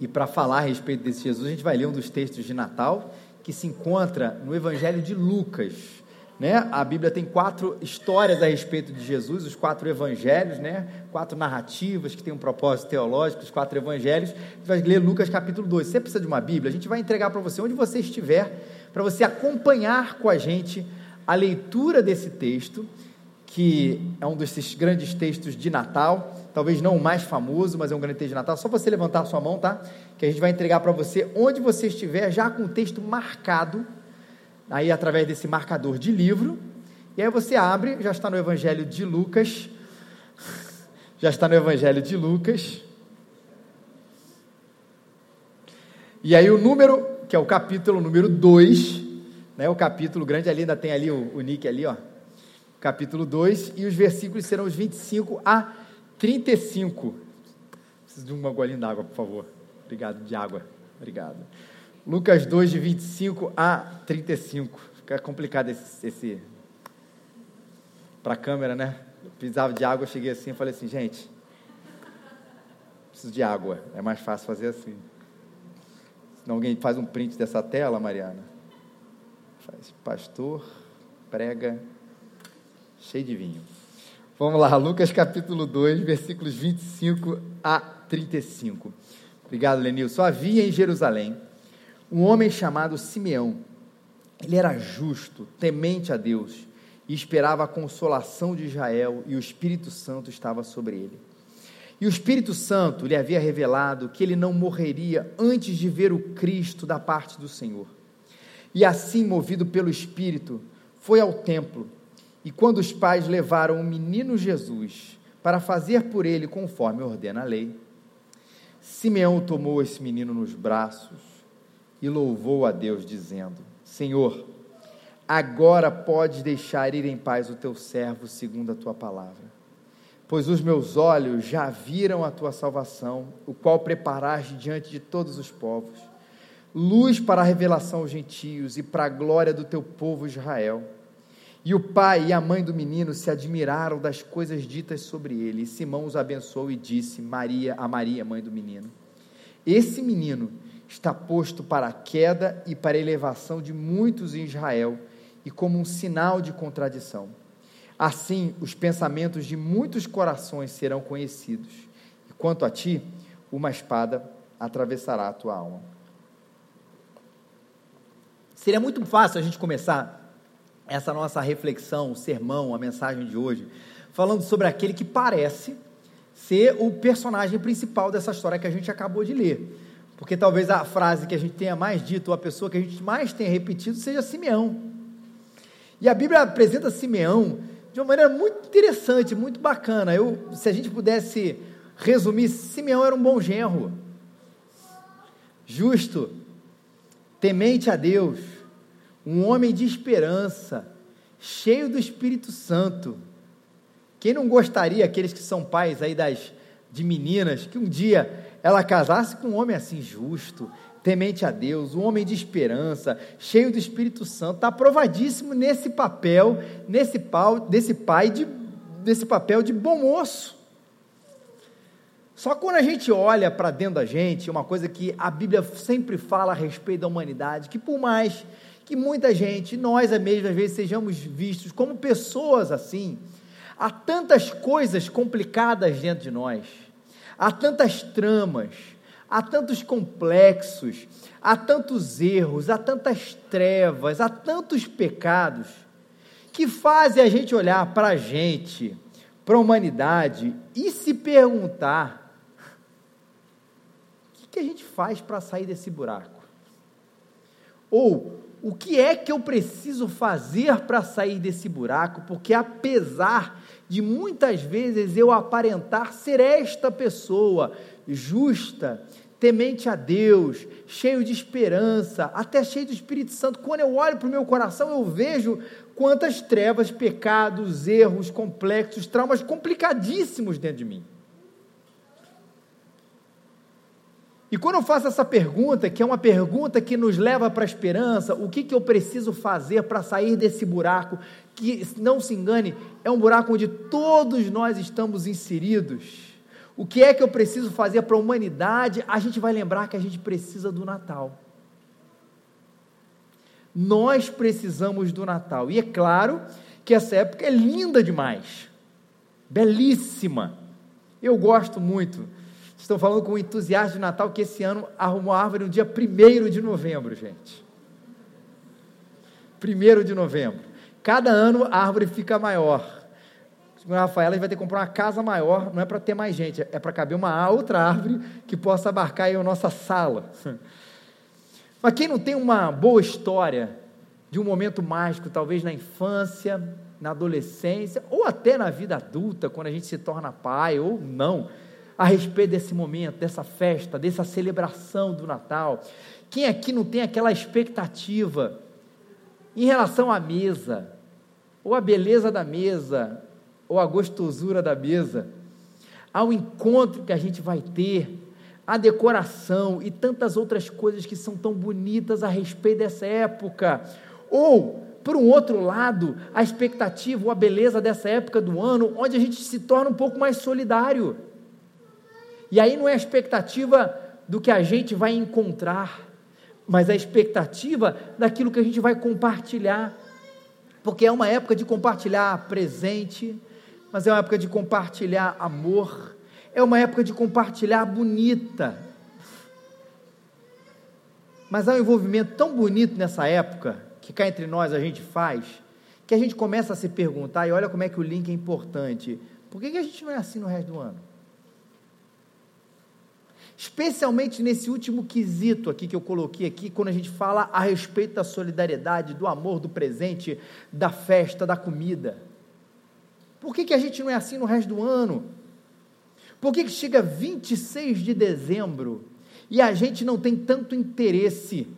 E para falar a respeito desse Jesus, a gente vai ler um dos textos de Natal que se encontra no Evangelho de Lucas. Né? A Bíblia tem quatro histórias a respeito de Jesus, os quatro evangelhos, né? quatro narrativas que têm um propósito teológico, os quatro evangelhos. Gente vai ler Lucas capítulo 2. Se você precisa de uma Bíblia, a gente vai entregar para você onde você estiver, para você acompanhar com a gente a leitura desse texto, que é um desses grandes textos de Natal, talvez não o mais famoso, mas é um grande texto de Natal. Só você levantar a sua mão, tá? Que a gente vai entregar para você onde você estiver, já com o texto marcado aí através desse marcador de livro. E aí você abre, já está no Evangelho de Lucas. Já está no Evangelho de Lucas. E aí o número, que é o capítulo número 2, né, o capítulo grande ali, ainda tem ali o, o Nick ali, ó. Capítulo 2, e os versículos serão os 25 a 35. Preciso de uma golinha d'água, por favor. Obrigado, de água. Obrigado. Lucas 2, de 25 a 35. Fica complicado esse. esse... Para a câmera, né? Eu precisava de água, cheguei assim e falei assim, gente, preciso de água. É mais fácil fazer assim. Senão alguém faz um print dessa tela, Mariana. Faz pastor, prega, cheio de vinho. Vamos lá, Lucas capítulo 2, versículos 25 a 35. Obrigado, Lenilson. Havia em Jerusalém um homem chamado Simeão. Ele era justo, temente a Deus e esperava a consolação de Israel, e o Espírito Santo estava sobre ele. E o Espírito Santo lhe havia revelado que ele não morreria antes de ver o Cristo da parte do Senhor. E assim, movido pelo Espírito, foi ao templo. E quando os pais levaram o menino Jesus para fazer por ele conforme ordena a lei, Simeão tomou esse menino nos braços e louvou a Deus, dizendo: Senhor, agora podes deixar ir em paz o teu servo segundo a tua palavra. Pois os meus olhos já viram a tua salvação, o qual preparaste diante de todos os povos, luz para a revelação aos gentios e para a glória do teu povo Israel. E o pai e a mãe do menino se admiraram das coisas ditas sobre ele. E Simão os abençoou e disse Maria a Maria, mãe do menino: Esse menino está posto para a queda e para a elevação de muitos em Israel, e como um sinal de contradição. Assim, os pensamentos de muitos corações serão conhecidos, e quanto a ti, uma espada atravessará a tua alma. Seria muito fácil a gente começar essa nossa reflexão, o sermão, a mensagem de hoje, falando sobre aquele que parece ser o personagem principal dessa história que a gente acabou de ler porque talvez a frase que a gente tenha mais dito, ou a pessoa que a gente mais tenha repetido, seja Simeão. E a Bíblia apresenta Simeão de uma maneira muito interessante, muito bacana. Eu, se a gente pudesse resumir, Simeão era um bom genro, justo, temente a Deus, um homem de esperança, cheio do Espírito Santo. Quem não gostaria, aqueles que são pais aí das de meninas, que um dia ela casasse com um homem assim justo, temente a Deus, um homem de esperança, cheio do Espírito Santo, está aprovadíssimo nesse papel, nesse pau, desse pai, de, desse papel de bom moço. Só quando a gente olha para dentro da gente, uma coisa que a Bíblia sempre fala a respeito da humanidade, que por mais que muita gente, nós mesmo às vezes sejamos vistos como pessoas assim, há tantas coisas complicadas dentro de nós. Há tantas tramas, há tantos complexos, há tantos erros, há tantas trevas, há tantos pecados, que fazem a gente olhar para a gente, para a humanidade e se perguntar: o que, que a gente faz para sair desse buraco? Ou o que é que eu preciso fazer para sair desse buraco? Porque apesar de muitas vezes eu aparentar ser esta pessoa justa, temente a Deus, cheio de esperança, até cheio do Espírito Santo. Quando eu olho para o meu coração, eu vejo quantas trevas, pecados, erros complexos, traumas complicadíssimos dentro de mim. E quando eu faço essa pergunta, que é uma pergunta que nos leva para a esperança, o que, que eu preciso fazer para sair desse buraco, que não se engane, é um buraco onde todos nós estamos inseridos. O que é que eu preciso fazer para a humanidade? A gente vai lembrar que a gente precisa do Natal. Nós precisamos do Natal. E é claro que essa época é linda demais, belíssima. Eu gosto muito. Estou falando com entusiasta de Natal que esse ano arrumou a árvore no dia 1 de novembro, gente. 1 de novembro. Cada ano a árvore fica maior. O Rafael vai ter que comprar uma casa maior, não é para ter mais gente, é para caber uma outra árvore que possa abarcar aí a nossa sala. Mas quem não tem uma boa história de um momento mágico, talvez na infância, na adolescência, ou até na vida adulta, quando a gente se torna pai, ou não, a respeito desse momento, dessa festa, dessa celebração do Natal? Quem aqui não tem aquela expectativa em relação à mesa, ou a beleza da mesa, ou a gostosura da mesa, ao encontro que a gente vai ter, a decoração e tantas outras coisas que são tão bonitas a respeito dessa época. Ou, por um outro lado, a expectativa ou a beleza dessa época do ano, onde a gente se torna um pouco mais solidário. E aí não é a expectativa do que a gente vai encontrar, mas a expectativa daquilo que a gente vai compartilhar. Porque é uma época de compartilhar presente, mas é uma época de compartilhar amor, é uma época de compartilhar bonita. Mas há um envolvimento tão bonito nessa época, que cá entre nós a gente faz, que a gente começa a se perguntar, e olha como é que o link é importante: por que, que a gente não é assim no resto do ano? Especialmente nesse último quesito aqui que eu coloquei aqui, quando a gente fala a respeito da solidariedade, do amor, do presente, da festa, da comida. Por que, que a gente não é assim no resto do ano? Por que, que chega 26 de dezembro e a gente não tem tanto interesse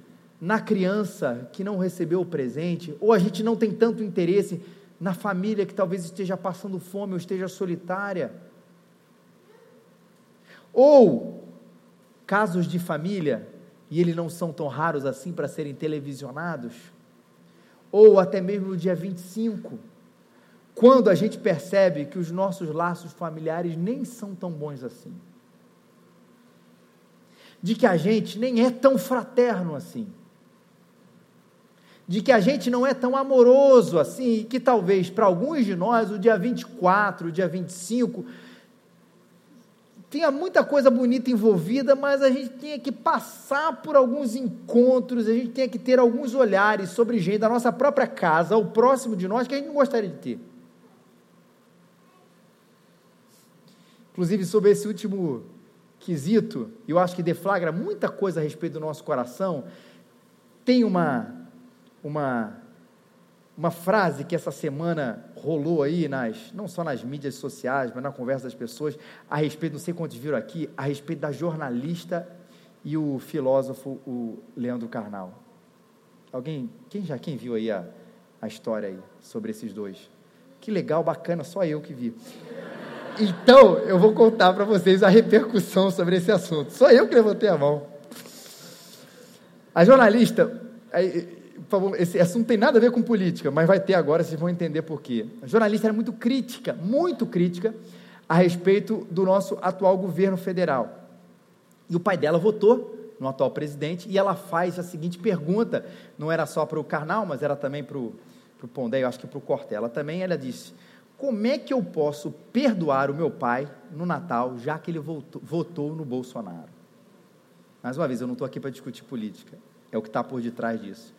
na criança que não recebeu o presente, ou a gente não tem tanto interesse na família que talvez esteja passando fome ou esteja solitária? Ou casos de família, e eles não são tão raros assim para serem televisionados, ou até mesmo no dia 25, quando a gente percebe que os nossos laços familiares nem são tão bons assim. De que a gente nem é tão fraterno assim. De que a gente não é tão amoroso assim, e que talvez para alguns de nós o dia 24, o dia 25 tinha muita coisa bonita envolvida, mas a gente tinha que passar por alguns encontros, a gente tinha que ter alguns olhares sobre gente da nossa própria casa, o próximo de nós, que a gente não gostaria de ter. Inclusive, sobre esse último quesito, eu acho que deflagra muita coisa a respeito do nosso coração. Tem uma, uma, uma frase que essa semana rolou aí, nas, não só nas mídias sociais, mas na conversa das pessoas, a respeito, não sei quantos viram aqui, a respeito da jornalista e o filósofo, o Leandro Carnal. Alguém, quem já, quem viu aí a, a história aí sobre esses dois? Que legal, bacana, só eu que vi. Então, eu vou contar para vocês a repercussão sobre esse assunto. Só eu que levantei a mão. A jornalista, esse assunto não tem nada a ver com política, mas vai ter agora, vocês vão entender por quê. A jornalista era muito crítica, muito crítica, a respeito do nosso atual governo federal. E o pai dela votou no atual presidente e ela faz a seguinte pergunta: não era só para o Karnal, mas era também para o Pondé, eu acho que para o Cortella também. Ela disse: como é que eu posso perdoar o meu pai no Natal, já que ele votou, votou no Bolsonaro? Mais uma vez, eu não estou aqui para discutir política, é o que está por detrás disso.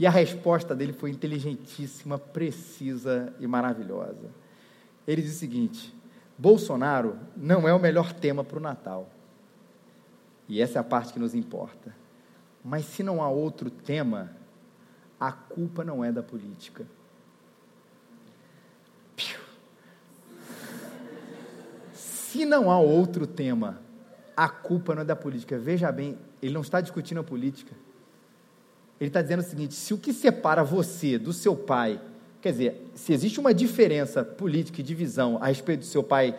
E a resposta dele foi inteligentíssima, precisa e maravilhosa. Ele diz o seguinte: Bolsonaro não é o melhor tema para o Natal. E essa é a parte que nos importa. Mas se não há outro tema, a culpa não é da política Se não há outro tema, a culpa não é da política. Veja bem, ele não está discutindo a política. Ele está dizendo o seguinte: se o que separa você do seu pai, quer dizer, se existe uma diferença política e divisão a respeito do seu pai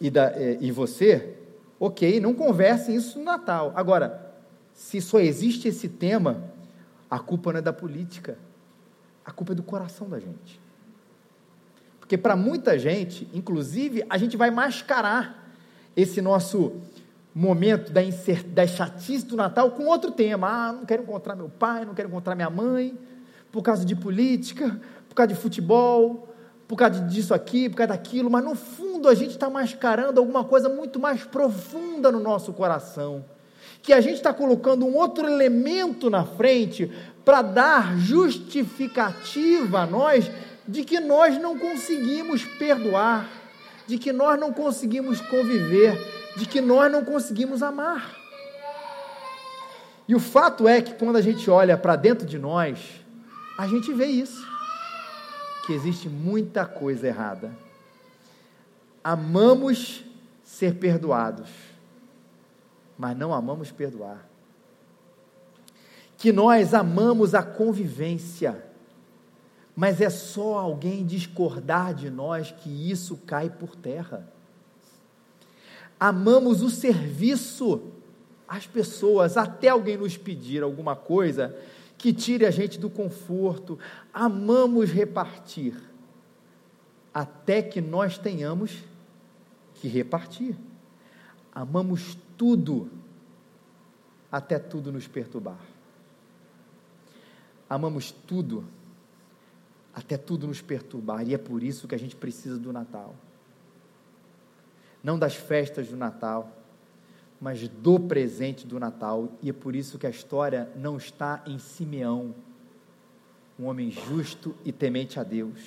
e, da, eh, e você, ok, não converse isso no Natal. Agora, se só existe esse tema, a culpa não é da política, a culpa é do coração da gente. Porque para muita gente, inclusive, a gente vai mascarar esse nosso momento da, insert, da chatice do Natal com outro tema. Ah, não quero encontrar meu pai, não quero encontrar minha mãe, por causa de política, por causa de futebol, por causa disso aqui, por causa daquilo, mas no fundo a gente está mascarando alguma coisa muito mais profunda no nosso coração. Que a gente está colocando um outro elemento na frente para dar justificativa a nós de que nós não conseguimos perdoar, de que nós não conseguimos conviver, de que nós não conseguimos amar. E o fato é que quando a gente olha para dentro de nós, a gente vê isso, que existe muita coisa errada. Amamos ser perdoados, mas não amamos perdoar. Que nós amamos a convivência, mas é só alguém discordar de nós que isso cai por terra. Amamos o serviço às pessoas, até alguém nos pedir alguma coisa que tire a gente do conforto. Amamos repartir, até que nós tenhamos que repartir. Amamos tudo, até tudo nos perturbar. Amamos tudo até tudo nos perturbar, e é por isso que a gente precisa do Natal. Não das festas do Natal, mas do presente do Natal, e é por isso que a história não está em Simeão, um homem justo e temente a Deus.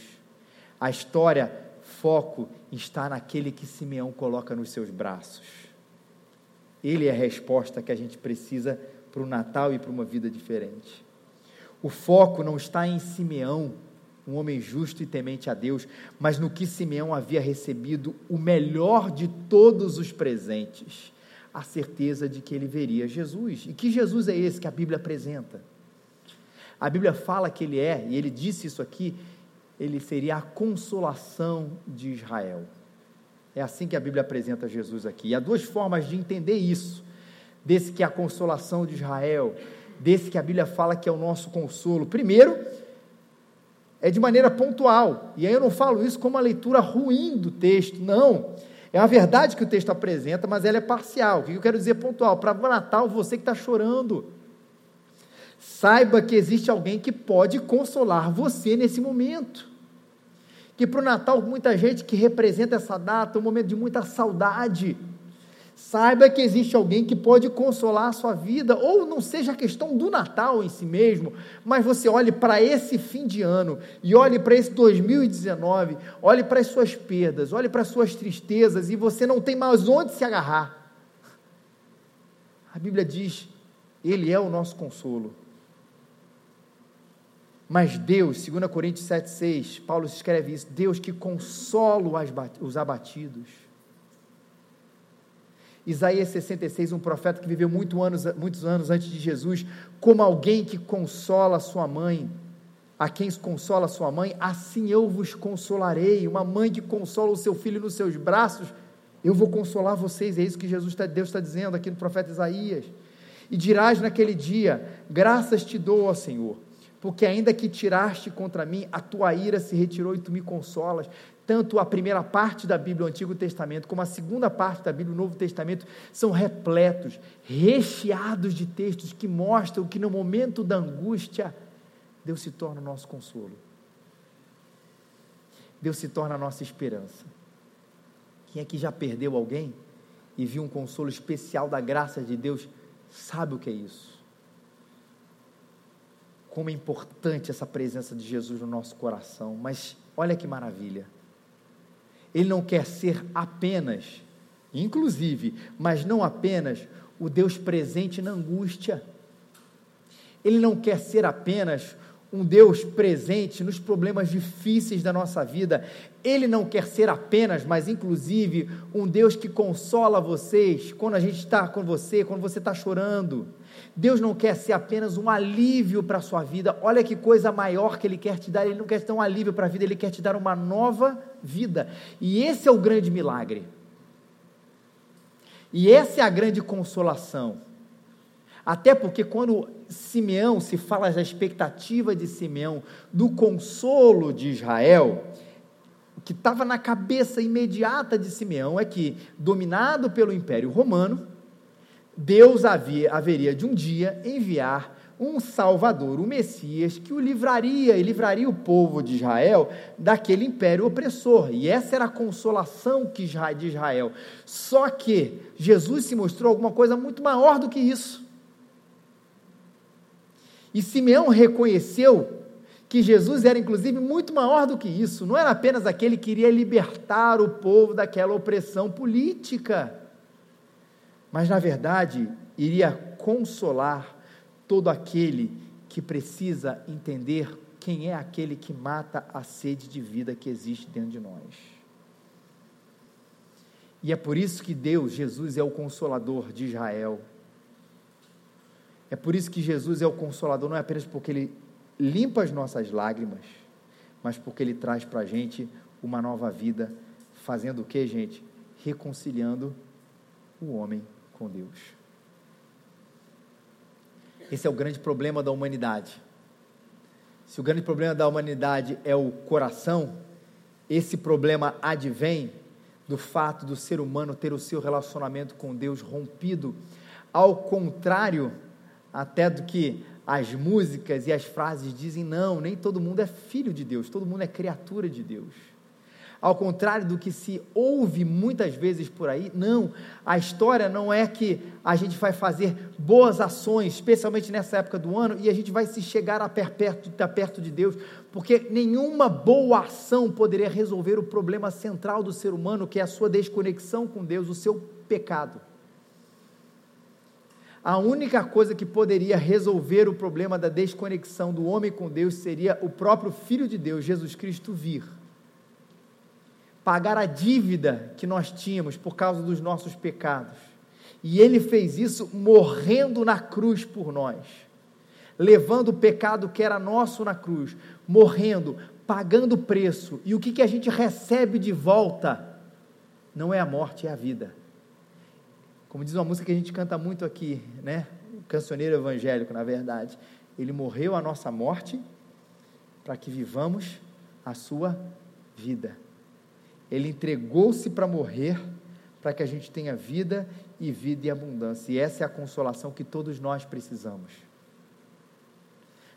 A história, foco, está naquele que Simeão coloca nos seus braços. Ele é a resposta que a gente precisa para o Natal e para uma vida diferente. O foco não está em Simeão, um homem justo e temente a Deus, mas no que Simeão havia recebido o melhor de todos os presentes, a certeza de que ele veria Jesus. E que Jesus é esse que a Bíblia apresenta? A Bíblia fala que ele é, e ele disse isso aqui, ele seria a consolação de Israel. É assim que a Bíblia apresenta Jesus aqui. E há duas formas de entender isso: desse que é a consolação de Israel, desse que a Bíblia fala que é o nosso consolo. Primeiro, é de maneira pontual. E aí eu não falo isso como uma leitura ruim do texto, não. É a verdade que o texto apresenta, mas ela é parcial. O que eu quero dizer pontual? Para o Natal, você que está chorando, saiba que existe alguém que pode consolar você nesse momento. Que para o Natal, muita gente que representa essa data, um momento de muita saudade Saiba que existe alguém que pode consolar a sua vida, ou não seja a questão do Natal em si mesmo, mas você olhe para esse fim de ano e olhe para esse 2019, olhe para as suas perdas, olhe para as suas tristezas e você não tem mais onde se agarrar. A Bíblia diz: Ele é o nosso consolo. Mas Deus, 2 Coríntios 7,6, Paulo escreve isso: Deus que consola os abatidos Isaías 66, um profeta que viveu muito anos, muitos anos antes de Jesus, como alguém que consola sua mãe. A quem consola sua mãe, assim eu vos consolarei. Uma mãe que consola o seu filho nos seus braços, eu vou consolar vocês. É isso que Jesus, tá, Deus está dizendo aqui no profeta Isaías. E dirás naquele dia: Graças te dou, ó Senhor, porque ainda que tiraste contra mim, a tua ira se retirou e tu me consolas tanto a primeira parte da Bíblia, o Antigo Testamento, como a segunda parte da Bíblia, o Novo Testamento, são repletos, recheados de textos que mostram que no momento da angústia, Deus se torna o nosso consolo. Deus se torna a nossa esperança. Quem é que já perdeu alguém e viu um consolo especial da graça de Deus, sabe o que é isso. Como é importante essa presença de Jesus no nosso coração, mas olha que maravilha ele não quer ser apenas, inclusive, mas não apenas, o Deus presente na angústia. Ele não quer ser apenas um Deus presente nos problemas difíceis da nossa vida. Ele não quer ser apenas, mas inclusive, um Deus que consola vocês quando a gente está com você, quando você está chorando. Deus não quer ser apenas um alívio para a sua vida. Olha que coisa maior que Ele quer te dar. Ele não quer te um alívio para a vida, Ele quer te dar uma nova vida. E esse é o grande milagre. E essa é a grande consolação. Até porque quando Simeão se fala da expectativa de Simeão do consolo de Israel, que estava na cabeça imediata de Simeão é que, dominado pelo Império Romano, Deus havia, haveria de um dia enviar um Salvador, o Messias, que o livraria e livraria o povo de Israel daquele império opressor. E essa era a consolação que de Israel. Só que Jesus se mostrou alguma coisa muito maior do que isso. E Simeão reconheceu que Jesus era inclusive muito maior do que isso. Não era apenas aquele que iria libertar o povo daquela opressão política, mas na verdade iria consolar todo aquele que precisa entender quem é aquele que mata a sede de vida que existe dentro de nós. E é por isso que Deus, Jesus, é o consolador de Israel. É por isso que Jesus é o consolador, não é apenas porque Ele limpa as nossas lágrimas, mas porque Ele traz para a gente uma nova vida, fazendo o que, gente? Reconciliando o homem com Deus. Esse é o grande problema da humanidade. Se o grande problema da humanidade é o coração, esse problema advém do fato do ser humano ter o seu relacionamento com Deus rompido, ao contrário até do que as músicas e as frases dizem, não, nem todo mundo é filho de Deus, todo mundo é criatura de Deus. Ao contrário do que se ouve muitas vezes por aí, não. A história não é que a gente vai fazer boas ações, especialmente nessa época do ano, e a gente vai se chegar a perto, a perto de Deus, porque nenhuma boa ação poderia resolver o problema central do ser humano, que é a sua desconexão com Deus, o seu pecado. A única coisa que poderia resolver o problema da desconexão do homem com Deus seria o próprio Filho de Deus, Jesus Cristo, vir pagar a dívida que nós tínhamos por causa dos nossos pecados. E ele fez isso morrendo na cruz por nós, levando o pecado que era nosso na cruz, morrendo, pagando o preço. E o que, que a gente recebe de volta? Não é a morte, é a vida. Como diz uma música que a gente canta muito aqui, né? O cancioneiro evangélico, na verdade. Ele morreu a nossa morte para que vivamos a sua vida. Ele entregou-se para morrer, para que a gente tenha vida e vida e abundância. E essa é a consolação que todos nós precisamos.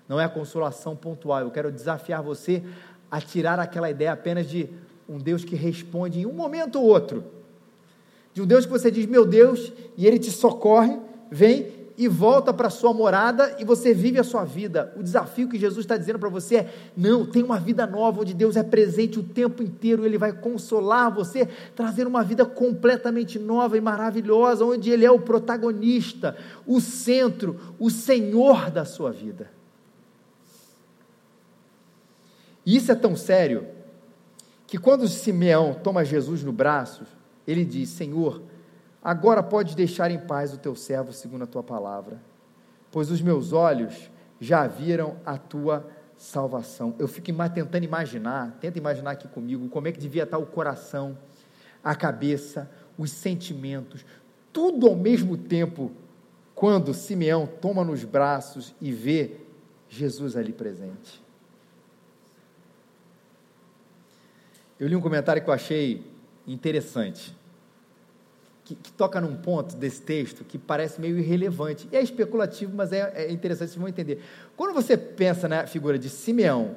Não é a consolação pontual. Eu quero desafiar você a tirar aquela ideia apenas de um Deus que responde em um momento ou outro. De um Deus que você diz, meu Deus, e ele te socorre, vem e volta para sua morada e você vive a sua vida. O desafio que Jesus está dizendo para você é: não, tem uma vida nova onde Deus é presente o tempo inteiro, Ele vai consolar você, trazer uma vida completamente nova e maravilhosa, onde Ele é o protagonista, o centro, o Senhor da sua vida. E isso é tão sério que quando Simeão toma Jesus no braço, ele diz: Senhor, Agora pode deixar em paz o teu servo, segundo a tua palavra, pois os meus olhos já viram a tua salvação. Eu fico tentando imaginar, tenta imaginar aqui comigo, como é que devia estar o coração, a cabeça, os sentimentos, tudo ao mesmo tempo, quando Simeão toma nos braços e vê Jesus ali presente. Eu li um comentário que eu achei interessante que, que, toca num ponto desse texto que parece meio irrelevante. E é especulativo, mas é, é interessante, vocês vão entender. Quando você pensa na figura de Simeão,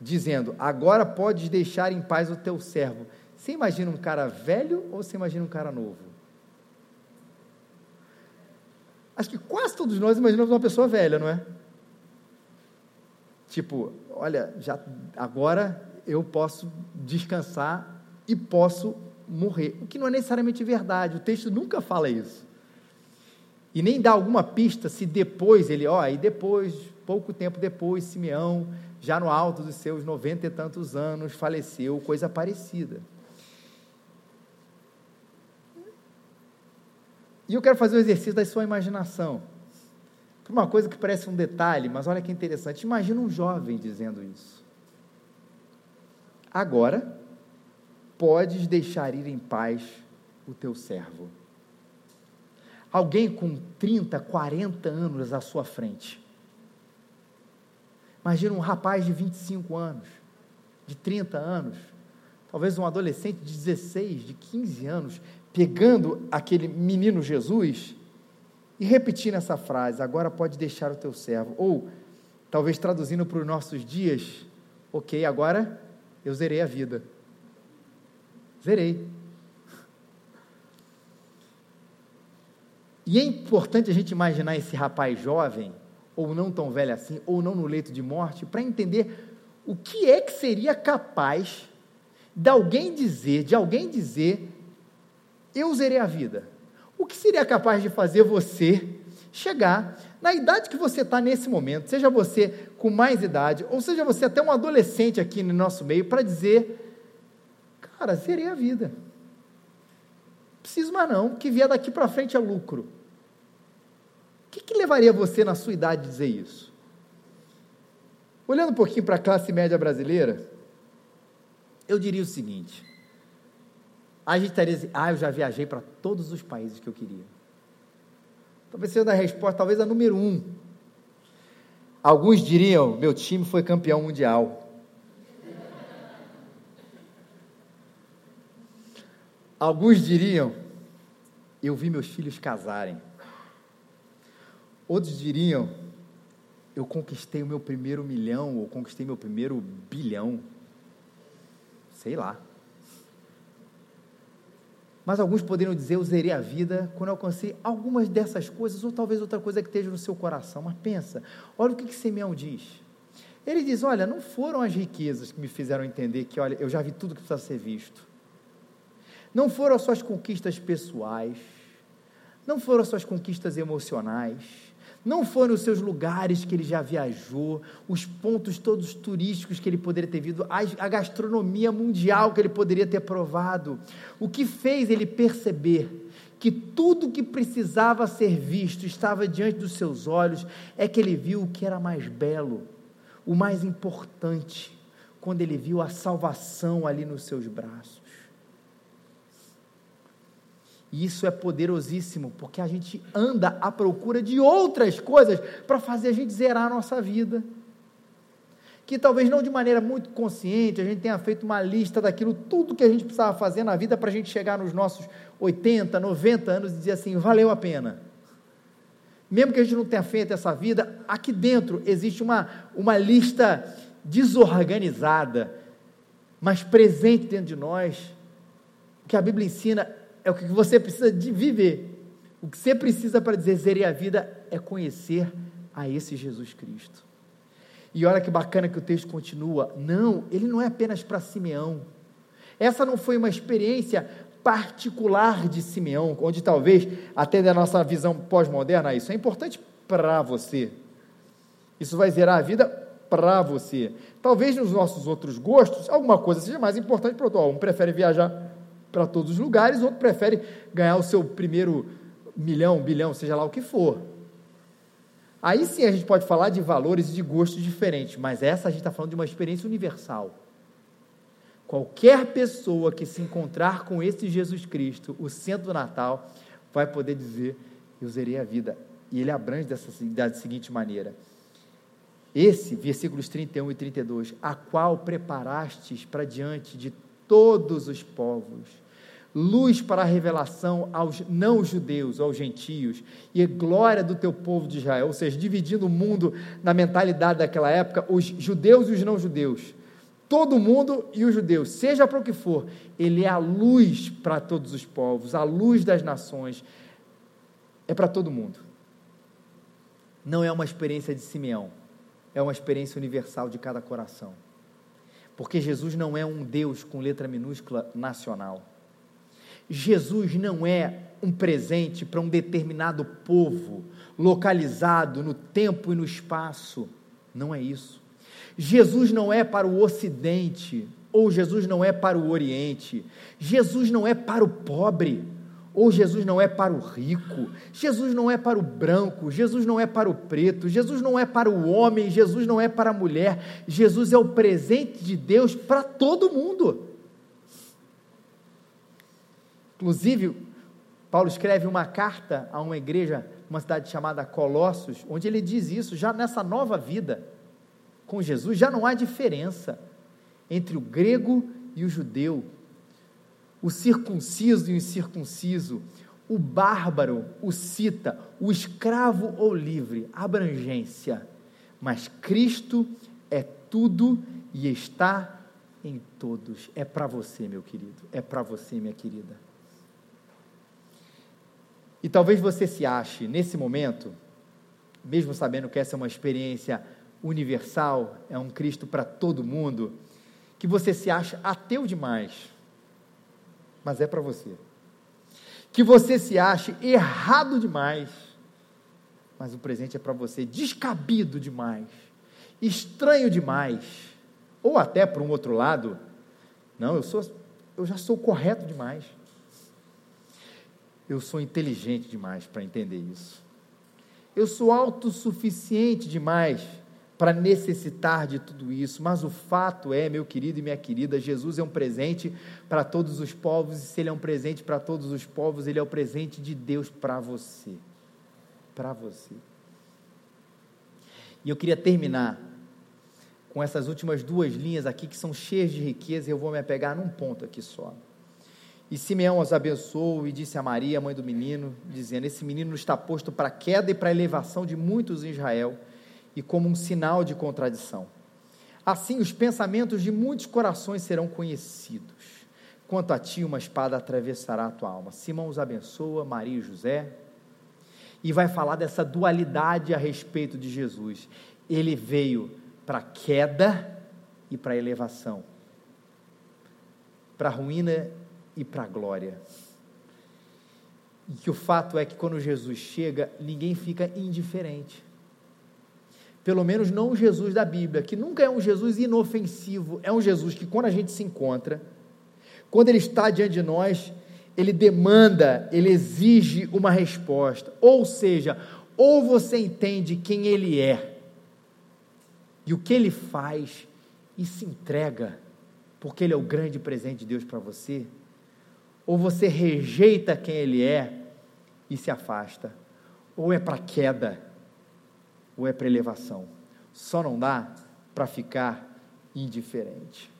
dizendo, agora podes deixar em paz o teu servo, você imagina um cara velho ou você imagina um cara novo? Acho que quase todos nós imaginamos uma pessoa velha, não é? Tipo, olha, já agora eu posso descansar e posso morrer. O que não é necessariamente verdade, o texto nunca fala isso. E nem dá alguma pista se depois ele, ó, e depois, pouco tempo depois, Simeão, já no alto dos seus noventa e tantos anos, faleceu, coisa parecida. E eu quero fazer o exercício da sua imaginação. Uma coisa que parece um detalhe, mas olha que interessante. Imagina um jovem dizendo isso. Agora, podes deixar ir em paz o teu servo. Alguém com 30, 40 anos à sua frente. Imagina um rapaz de 25 anos, de 30 anos, talvez um adolescente de 16, de 15 anos, pegando aquele menino Jesus e repetindo essa frase: agora pode deixar o teu servo. Ou, talvez traduzindo para os nossos dias, ok, agora eu zerei a vida. Zerei. E é importante a gente imaginar esse rapaz jovem, ou não tão velho assim, ou não no leito de morte, para entender o que é que seria capaz de alguém dizer, de alguém dizer, eu zerei a vida. O que seria capaz de fazer você chegar na idade que você está nesse momento, seja você com mais idade, ou seja você até um adolescente aqui no nosso meio, para dizer, cara, zerei a vida. Preciso mais não, que vier daqui para frente é lucro. O que, que levaria você na sua idade a dizer isso? Olhando um pouquinho para a classe média brasileira, eu diria o seguinte: a gente estaria dizendo, ah, eu já viajei para todos os países que eu queria. Talvez seja a resposta, talvez a número um. Alguns diriam, meu time foi campeão mundial. Alguns diriam, eu vi meus filhos casarem. Outros diriam, eu conquistei o meu primeiro milhão, ou conquistei meu primeiro bilhão. Sei lá. Mas alguns poderiam dizer: Eu zerei a vida quando alcancei algumas dessas coisas, ou talvez outra coisa que esteja no seu coração. Mas pensa, olha o que, que Simeão diz. Ele diz: Olha, não foram as riquezas que me fizeram entender que, olha, eu já vi tudo que precisa ser visto. Não foram as suas conquistas pessoais. Não foram as suas conquistas emocionais não foram os seus lugares que ele já viajou, os pontos todos turísticos que ele poderia ter visto, a gastronomia mundial que ele poderia ter provado. O que fez ele perceber que tudo que precisava ser visto estava diante dos seus olhos é que ele viu o que era mais belo, o mais importante, quando ele viu a salvação ali nos seus braços. E isso é poderosíssimo, porque a gente anda à procura de outras coisas para fazer a gente zerar a nossa vida. Que talvez não de maneira muito consciente, a gente tenha feito uma lista daquilo, tudo que a gente precisava fazer na vida para a gente chegar nos nossos 80, 90 anos e dizer assim: valeu a pena. Mesmo que a gente não tenha feito essa vida, aqui dentro existe uma, uma lista desorganizada, mas presente dentro de nós. O que a Bíblia ensina é o que você precisa de viver. O que você precisa para dizer a vida é conhecer a esse Jesus Cristo. E olha que bacana que o texto continua. Não, ele não é apenas para Simeão. Essa não foi uma experiência particular de Simeão, onde talvez, até da nossa visão pós-moderna, isso é importante para você. Isso vai zerar a vida para você. Talvez nos nossos outros gostos, alguma coisa seja mais importante para o outro. Um prefere viajar para todos os lugares, outro prefere ganhar o seu primeiro milhão, bilhão, seja lá o que for. Aí sim a gente pode falar de valores e de gostos diferentes, mas essa a gente está falando de uma experiência universal. Qualquer pessoa que se encontrar com esse Jesus Cristo, o centro do Natal, vai poder dizer: Eu zerei a vida. E ele abrange dessa, da seguinte maneira: Esse, versículos 31 e 32, a qual preparastes para diante de todos os povos, luz para a revelação aos não-judeus, aos gentios, e glória do teu povo de Israel, ou seja, dividindo o mundo na mentalidade daquela época, os judeus e os não-judeus, todo mundo e os judeus, seja para o que for, ele é a luz para todos os povos, a luz das nações, é para todo mundo. Não é uma experiência de Simeão, é uma experiência universal de cada coração. Porque Jesus não é um Deus com letra minúscula nacional. Jesus não é um presente para um determinado povo, localizado no tempo e no espaço. Não é isso. Jesus não é para o Ocidente, ou Jesus não é para o Oriente. Jesus não é para o pobre. Ou Jesus não é para o rico, Jesus não é para o branco, Jesus não é para o preto, Jesus não é para o homem, Jesus não é para a mulher, Jesus é o presente de Deus para todo mundo. Inclusive, Paulo escreve uma carta a uma igreja, uma cidade chamada Colossos, onde ele diz isso, já nessa nova vida com Jesus, já não há diferença entre o grego e o judeu, o circunciso e o incircunciso, o bárbaro, o cita, o escravo ou livre, abrangência. Mas Cristo é tudo e está em todos. É para você, meu querido, é para você, minha querida. E talvez você se ache, nesse momento, mesmo sabendo que essa é uma experiência universal, é um Cristo para todo mundo, que você se acha ateu demais, mas é para você. Que você se ache errado demais, mas o presente é para você, descabido demais, estranho demais, ou até para um outro lado, não, eu sou, eu já sou correto demais. Eu sou inteligente demais para entender isso. Eu sou autossuficiente demais para necessitar de tudo isso, mas o fato é, meu querido e minha querida, Jesus é um presente para todos os povos, e se Ele é um presente para todos os povos, Ele é o presente de Deus para você. Para você. E eu queria terminar com essas últimas duas linhas aqui, que são cheias de riqueza, e eu vou me apegar num ponto aqui só. E Simeão os abençoou e disse a Maria, mãe do menino, dizendo: Esse menino está posto para a queda e para a elevação de muitos em Israel e como um sinal de contradição. Assim, os pensamentos de muitos corações serão conhecidos. Quanto a ti, uma espada atravessará a tua alma. Simão os abençoa, Maria e José, e vai falar dessa dualidade a respeito de Jesus. Ele veio para a queda e para a elevação, para a ruína e para a glória. E que o fato é que quando Jesus chega, ninguém fica indiferente. Pelo menos não o Jesus da Bíblia, que nunca é um Jesus inofensivo, é um Jesus que quando a gente se encontra, quando ele está diante de nós, ele demanda, ele exige uma resposta. Ou seja, ou você entende quem ele é e o que ele faz e se entrega, porque ele é o grande presente de Deus para você, ou você rejeita quem ele é e se afasta, ou é para queda ou é para elevação. Só não dá para ficar indiferente.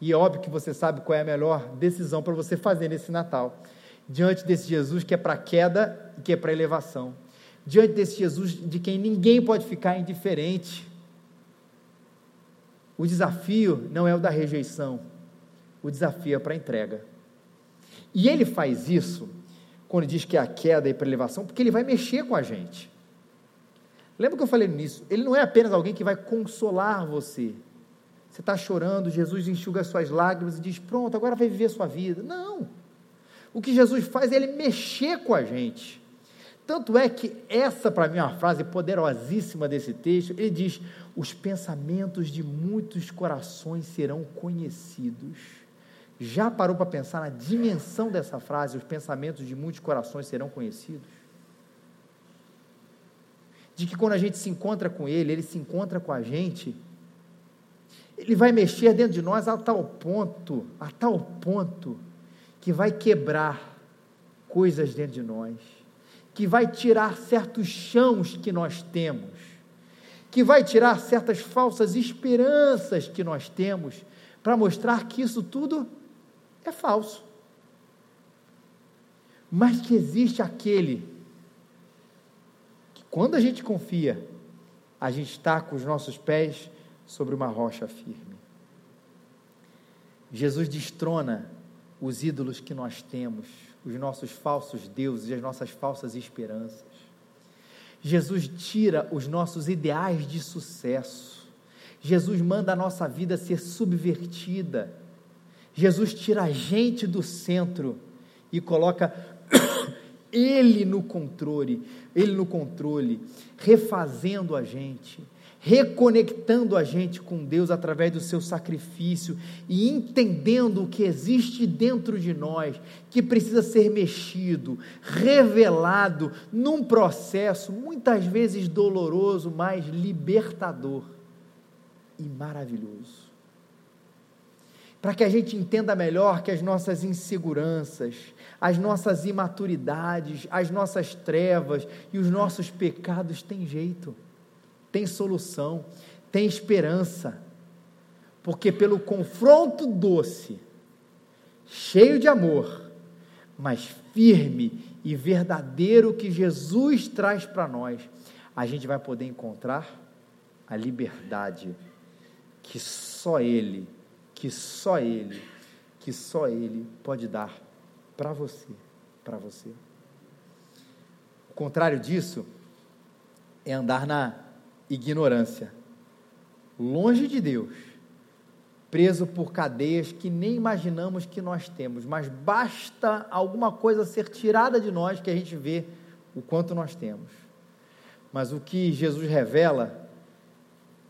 E é óbvio que você sabe qual é a melhor decisão para você fazer nesse Natal. Diante desse Jesus que é para queda e que é para elevação. Diante desse Jesus de quem ninguém pode ficar indiferente. O desafio não é o da rejeição, o desafio é para entrega. E ele faz isso quando diz que é a queda e a elevação, porque ele vai mexer com a gente. Lembra que eu falei nisso? Ele não é apenas alguém que vai consolar você. Você está chorando, Jesus enxuga as suas lágrimas e diz: Pronto, agora vai viver sua vida. Não. O que Jesus faz é ele mexer com a gente. Tanto é que essa, para mim, é uma frase poderosíssima desse texto. Ele diz: Os pensamentos de muitos corações serão conhecidos. Já parou para pensar na dimensão dessa frase? Os pensamentos de muitos corações serão conhecidos? de que quando a gente se encontra com Ele, Ele se encontra com a gente, Ele vai mexer dentro de nós a tal ponto, a tal ponto, que vai quebrar coisas dentro de nós, que vai tirar certos chãos que nós temos, que vai tirar certas falsas esperanças que nós temos, para mostrar que isso tudo é falso. Mas que existe aquele quando a gente confia, a gente está com os nossos pés sobre uma rocha firme. Jesus destrona os ídolos que nós temos, os nossos falsos deuses e as nossas falsas esperanças. Jesus tira os nossos ideais de sucesso. Jesus manda a nossa vida ser subvertida. Jesus tira a gente do centro e coloca ele no controle, Ele no controle, refazendo a gente, reconectando a gente com Deus através do seu sacrifício e entendendo o que existe dentro de nós, que precisa ser mexido, revelado num processo muitas vezes doloroso, mas libertador e maravilhoso para que a gente entenda melhor que as nossas inseguranças, as nossas imaturidades, as nossas trevas e os nossos pecados têm jeito, tem solução, tem esperança. porque pelo confronto doce, cheio de amor, mas firme e verdadeiro que Jesus traz para nós, a gente vai poder encontrar a liberdade que só Ele, que só Ele, que só Ele pode dar para você, para você. O contrário disso é andar na ignorância, longe de Deus, preso por cadeias que nem imaginamos que nós temos, mas basta alguma coisa ser tirada de nós que a gente vê o quanto nós temos. Mas o que Jesus revela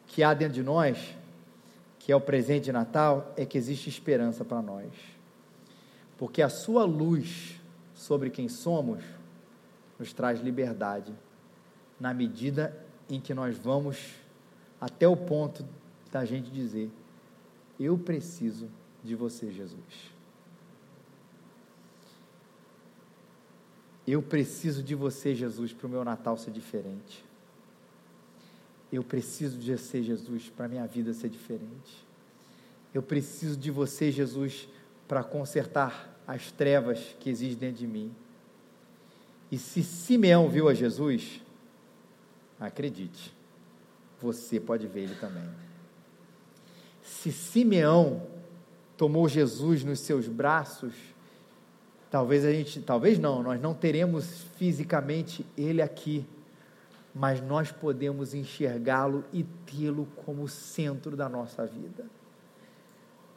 que há dentro de nós, que é o presente de Natal, é que existe esperança para nós. Porque a sua luz sobre quem somos nos traz liberdade, na medida em que nós vamos até o ponto da gente dizer: Eu preciso de você, Jesus. Eu preciso de você, Jesus, para o meu Natal ser diferente. Eu preciso de você, Jesus, para minha vida ser diferente. Eu preciso de você, Jesus, para consertar as trevas que existem dentro de mim. E se Simeão viu a Jesus, acredite, você pode ver ele também. Se Simeão tomou Jesus nos seus braços, talvez a gente, talvez não, nós não teremos fisicamente ele aqui, mas nós podemos enxergá-lo e tê-lo como centro da nossa vida.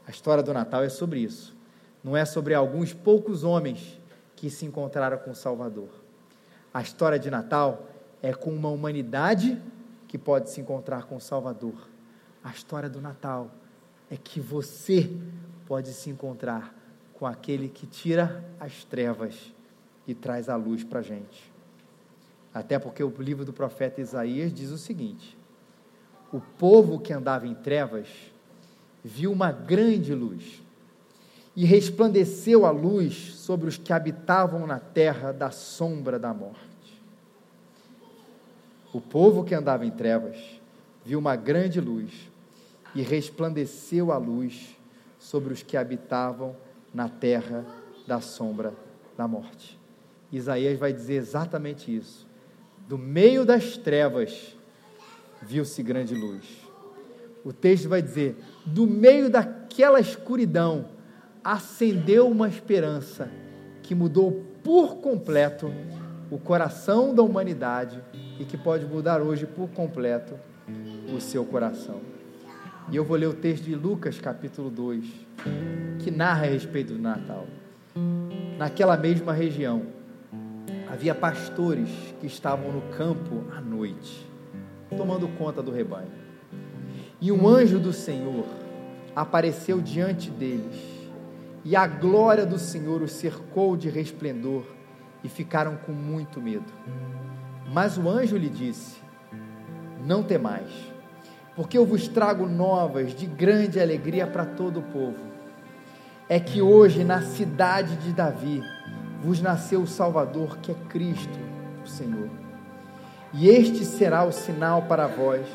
A história do Natal é sobre isso. Não é sobre alguns poucos homens que se encontraram com o Salvador. A história de Natal é com uma humanidade que pode se encontrar com o Salvador. A história do Natal é que você pode se encontrar com aquele que tira as trevas e traz a luz para a gente. Até porque o livro do profeta Isaías diz o seguinte: O povo que andava em trevas viu uma grande luz, e resplandeceu a luz sobre os que habitavam na terra da sombra da morte. O povo que andava em trevas viu uma grande luz, e resplandeceu a luz sobre os que habitavam na terra da sombra da morte. Isaías vai dizer exatamente isso do meio das trevas viu-se grande luz. O texto vai dizer: do meio daquela escuridão acendeu uma esperança que mudou por completo o coração da humanidade e que pode mudar hoje por completo o seu coração. E eu vou ler o texto de Lucas, capítulo 2, que narra a respeito do Natal. Naquela mesma região, havia pastores que estavam no campo à noite, tomando conta do rebanho. E um anjo do Senhor apareceu diante deles, e a glória do Senhor os cercou de resplendor, e ficaram com muito medo. Mas o anjo lhe disse: Não temais, porque eu vos trago novas de grande alegria para todo o povo. É que hoje, na cidade de Davi, vos nasceu o Salvador, que é Cristo, o Senhor. E este será o sinal para vós: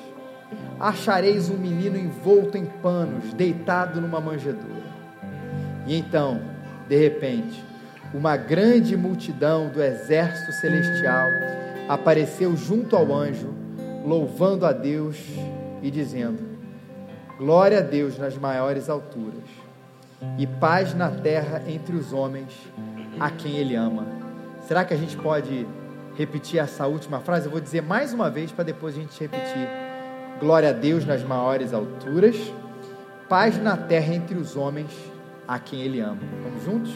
achareis um menino envolto em panos, deitado numa manjedoura. E então, de repente, uma grande multidão do exército celestial apareceu junto ao anjo, louvando a Deus e dizendo: Glória a Deus nas maiores alturas, e paz na terra entre os homens a quem Ele ama. Será que a gente pode repetir essa última frase? Eu vou dizer mais uma vez para depois a gente repetir. Glória a Deus nas maiores alturas, paz na terra entre os homens a quem Ele ama. Vamos juntos?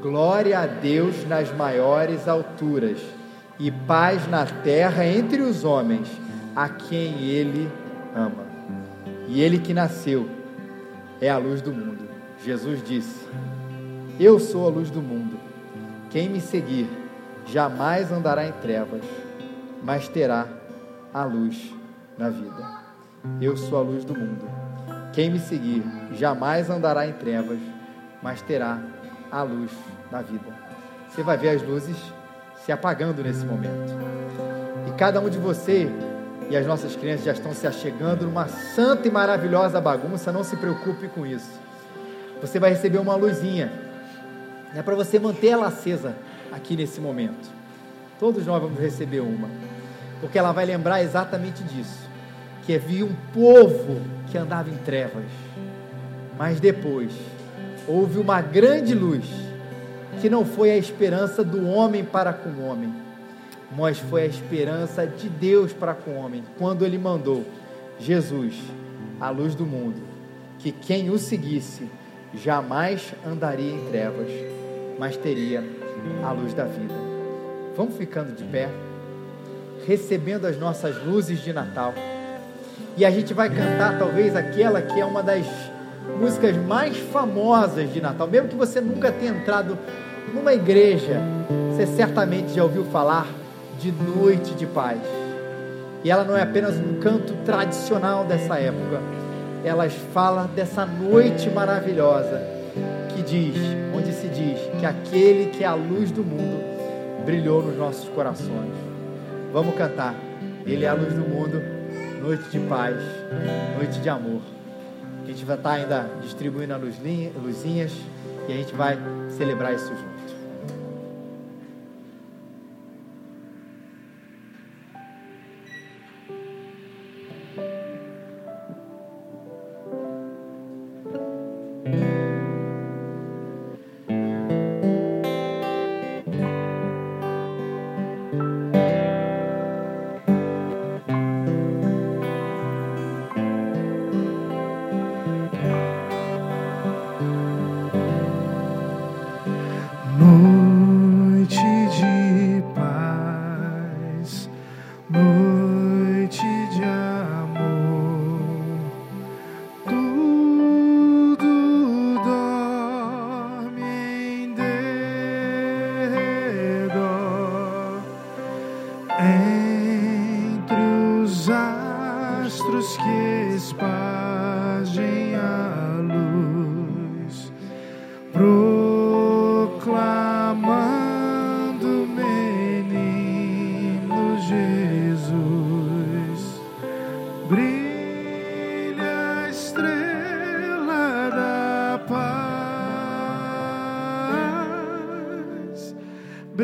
Glória a Deus nas maiores alturas e paz na terra entre os homens a quem Ele ama. E Ele que nasceu é a luz do mundo. Jesus disse: eu sou a luz do mundo. Quem me seguir jamais andará em trevas, mas terá a luz na vida. Eu sou a luz do mundo. Quem me seguir jamais andará em trevas, mas terá a luz da vida. Você vai ver as luzes se apagando nesse momento. E cada um de você e as nossas crianças já estão se achegando numa santa e maravilhosa bagunça, não se preocupe com isso. Você vai receber uma luzinha. É para você manter ela acesa aqui nesse momento. Todos nós vamos receber uma. Porque ela vai lembrar exatamente disso. Que havia um povo que andava em trevas. Mas depois houve uma grande luz, que não foi a esperança do homem para com o homem, mas foi a esperança de Deus para com o homem, quando ele mandou Jesus, a luz do mundo, que quem o seguisse jamais andaria em trevas, mas teria a luz da vida. Vamos ficando de pé, recebendo as nossas luzes de Natal. E a gente vai cantar talvez aquela que é uma das músicas mais famosas de Natal. Mesmo que você nunca tenha entrado numa igreja, você certamente já ouviu falar de Noite de Paz. E ela não é apenas um canto tradicional dessa época, ela fala dessa noite maravilhosa diz, onde se diz que aquele que é a luz do mundo brilhou nos nossos corações. Vamos cantar. Ele é a luz do mundo, noite de paz, noite de amor. A gente vai estar ainda distribuindo as luzinhas e a gente vai celebrar isso junto.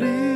No.